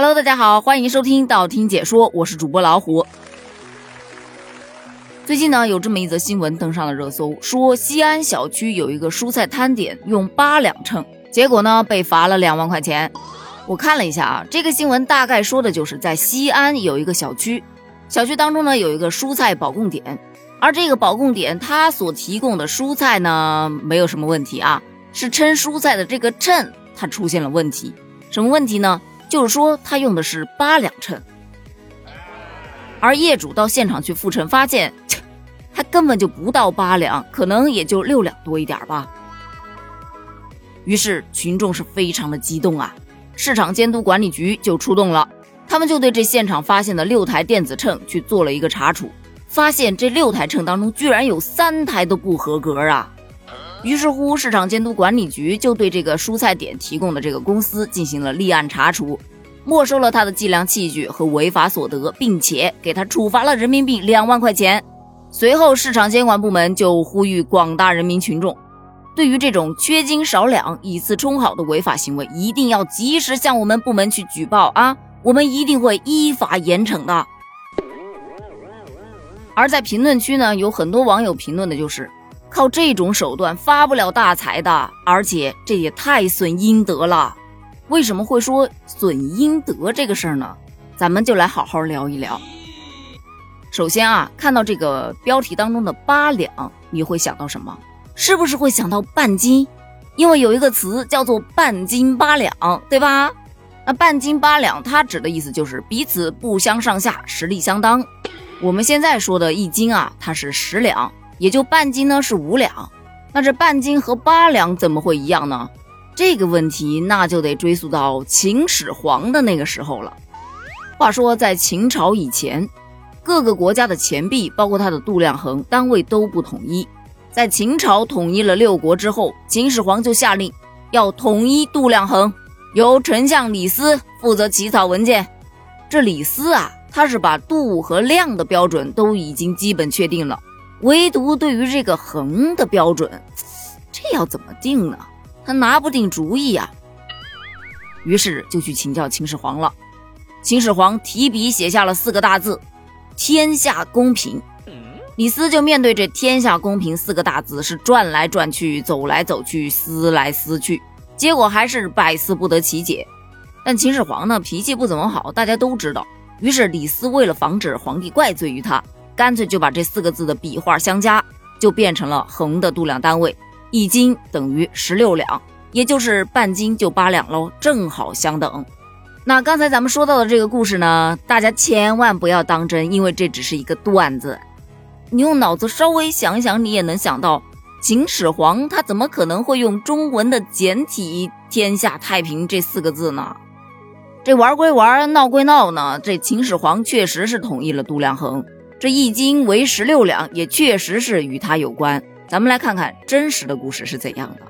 Hello，大家好，欢迎收听道听解说，我是主播老虎。最近呢，有这么一则新闻登上了热搜，说西安小区有一个蔬菜摊点用八两秤，结果呢被罚了两万块钱。我看了一下啊，这个新闻大概说的就是在西安有一个小区，小区当中呢有一个蔬菜保供点，而这个保供点它所提供的蔬菜呢没有什么问题啊，是称蔬菜的这个称它出现了问题，什么问题呢？就是说，他用的是八两秤，而业主到现场去复称，发现他根本就不到八两，可能也就六两多一点吧。于是群众是非常的激动啊，市场监督管理局就出动了，他们就对这现场发现的六台电子秤去做了一个查处，发现这六台秤当中居然有三台都不合格啊。于是乎，市场监督管理局就对这个蔬菜点提供的这个公司进行了立案查处，没收了他的计量器具和违法所得，并且给他处罚了人民币两万块钱。随后，市场监管部门就呼吁广大人民群众，对于这种缺斤少两、以次充好的违法行为，一定要及时向我们部门去举报啊！我们一定会依法严惩的。而在评论区呢，有很多网友评论的就是。靠这种手段发不了大财的，而且这也太损阴德了。为什么会说损阴德这个事儿呢？咱们就来好好聊一聊。首先啊，看到这个标题当中的八两，你会想到什么？是不是会想到半斤？因为有一个词叫做半斤八两，对吧？那半斤八两，它指的意思就是彼此不相上下，实力相当。我们现在说的一斤啊，它是十两。也就半斤呢是五两，那这半斤和八两怎么会一样呢？这个问题那就得追溯到秦始皇的那个时候了。话说在秦朝以前，各个国家的钱币，包括它的度量衡单位都不统一。在秦朝统一了六国之后，秦始皇就下令要统一度量衡，由丞相李斯负责起草文件。这李斯啊，他是把度和量的标准都已经基本确定了。唯独对于这个横的标准，这要怎么定呢？他拿不定主意啊。于是就去请教秦始皇了。秦始皇提笔写下了四个大字：“天下公平。”李斯就面对这“天下公平”四个大字，是转来转去，走来走去，思来思去，结果还是百思不得其解。但秦始皇呢，脾气不怎么好，大家都知道。于是李斯为了防止皇帝怪罪于他。干脆就把这四个字的笔画相加，就变成了横的度量单位，一斤等于十六两，也就是半斤就八两喽，正好相等。那刚才咱们说到的这个故事呢，大家千万不要当真，因为这只是一个段子。你用脑子稍微想想，你也能想到，秦始皇他怎么可能会用中文的简体“天下太平”这四个字呢？这玩归玩，闹归闹呢，这秦始皇确实是统一了度量衡。这一斤为十六两，也确实是与他有关。咱们来看看真实的故事是怎样的。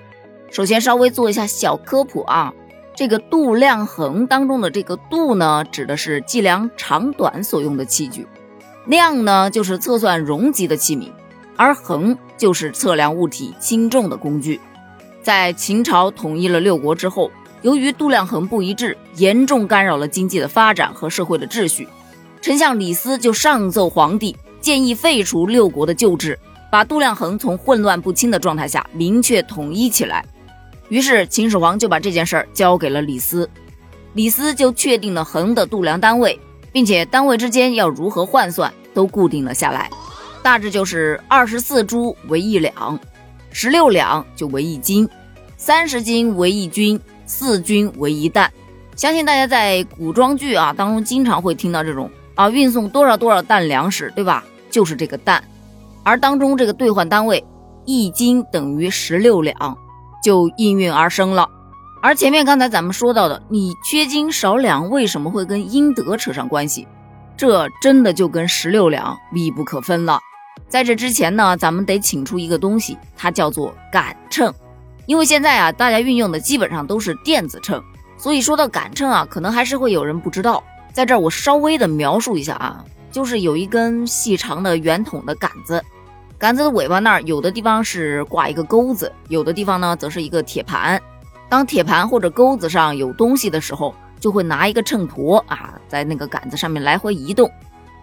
首先，稍微做一下小科普啊，这个度量衡当中的这个度呢，指的是计量长短所用的器具；量呢，就是测算容积的器皿；而衡就是测量物体轻重的工具。在秦朝统一了六国之后，由于度量衡不一致，严重干扰了经济的发展和社会的秩序。丞相李斯就上奏皇帝，建议废除六国的旧制，把度量衡从混乱不清的状态下明确统一起来。于是秦始皇就把这件事儿交给了李斯，李斯就确定了衡的度量单位，并且单位之间要如何换算都固定了下来，大致就是二十四铢为一两，十六两就为一斤，三十斤为一军，四军为一担。相信大家在古装剧啊当中经常会听到这种。啊，运送多少多少担粮食，对吧？就是这个担，而当中这个兑换单位一斤等于十六两，就应运而生了。而前面刚才咱们说到的，你缺斤少两为什么会跟阴德扯上关系？这真的就跟十六两密不可分了。在这之前呢，咱们得请出一个东西，它叫做杆秤。因为现在啊，大家运用的基本上都是电子秤，所以说到杆秤啊，可能还是会有人不知道。在这儿，我稍微的描述一下啊，就是有一根细长的圆筒的杆子，杆子的尾巴那儿有的地方是挂一个钩子，有的地方呢则是一个铁盘。当铁盘或者钩子上有东西的时候，就会拿一个秤砣啊，在那个杆子上面来回移动，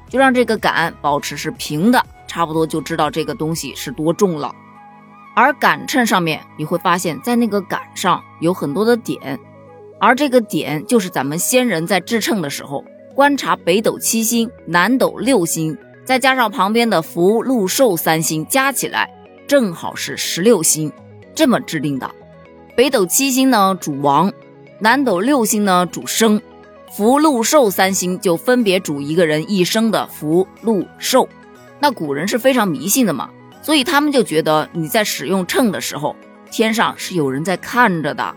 就让这个杆保持是平的，差不多就知道这个东西是多重了。而杆秤上面你会发现，在那个杆上有很多的点，而这个点就是咱们先人在制秤的时候观察北斗七星、南斗六星，再加上旁边的福、禄、寿三星，加起来正好是十六星，这么制定的。北斗七星呢主王，南斗六星呢主生，福、禄、寿三星就分别主一个人一生的福、禄、寿。那古人是非常迷信的嘛。所以他们就觉得你在使用秤的时候，天上是有人在看着的。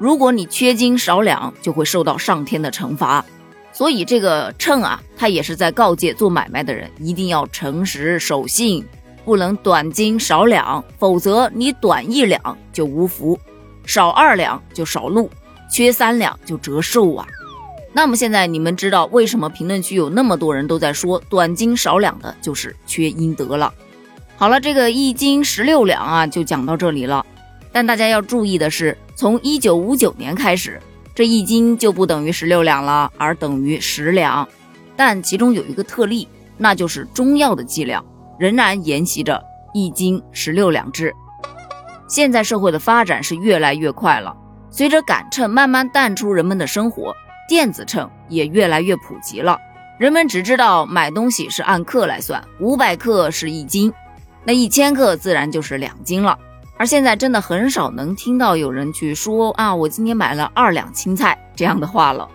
如果你缺斤少两，就会受到上天的惩罚。所以这个秤啊，它也是在告诫做买卖的人一定要诚实守信，不能短斤少两，否则你短一两就无福，少二两就少禄，缺三两就折寿啊。那么现在你们知道为什么评论区有那么多人都在说短斤少两的就是缺阴德了？好了，这个一斤十六两啊，就讲到这里了。但大家要注意的是，从一九五九年开始，这一斤就不等于十六两了，而等于十两。但其中有一个特例，那就是中药的剂量仍然沿袭着一斤十六两制。现在社会的发展是越来越快了，随着杆秤慢慢淡出人们的生活，电子秤也越来越普及了。人们只知道买东西是按克来算，五百克是一斤。那一千克自然就是两斤了，而现在真的很少能听到有人去说啊，我今天买了二两青菜这样的话了。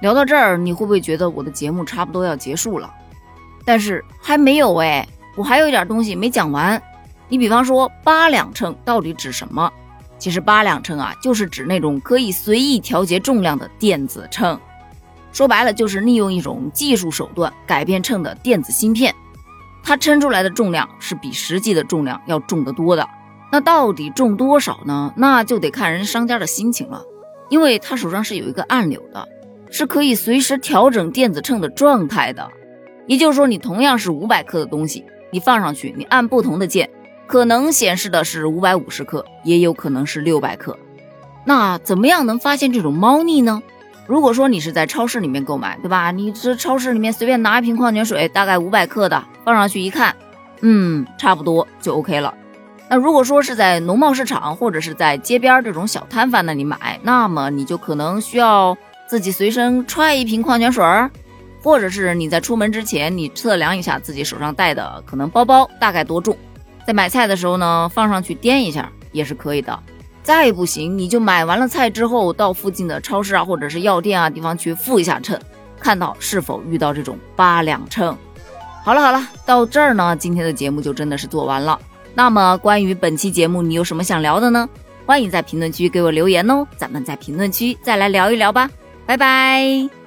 聊到这儿，你会不会觉得我的节目差不多要结束了？但是还没有哎，我还有一点东西没讲完。你比方说八两秤到底指什么？其实八两秤啊，就是指那种可以随意调节重量的电子秤。说白了，就是利用一种技术手段改变秤的电子芯片。它称出来的重量是比实际的重量要重得多的，那到底重多少呢？那就得看人商家的心情了，因为他手上是有一个按钮的，是可以随时调整电子秤的状态的。也就是说，你同样是五百克的东西，你放上去，你按不同的键，可能显示的是五百五十克，也有可能是六百克。那怎么样能发现这种猫腻呢？如果说你是在超市里面购买，对吧？你这超市里面随便拿一瓶矿泉水，大概五百克的，放上去一看，嗯，差不多就 OK 了。那如果说是在农贸市场或者是在街边这种小摊贩那里买，那么你就可能需要自己随身揣一瓶矿泉水儿，或者是你在出门之前，你测量一下自己手上带的可能包包大概多重，在买菜的时候呢，放上去掂一下也是可以的。再不行，你就买完了菜之后，到附近的超市啊，或者是药店啊地方去付一下秤，看到是否遇到这种八两秤。好了好了，到这儿呢，今天的节目就真的是做完了。那么关于本期节目，你有什么想聊的呢？欢迎在评论区给我留言哦，咱们在评论区再来聊一聊吧。拜拜。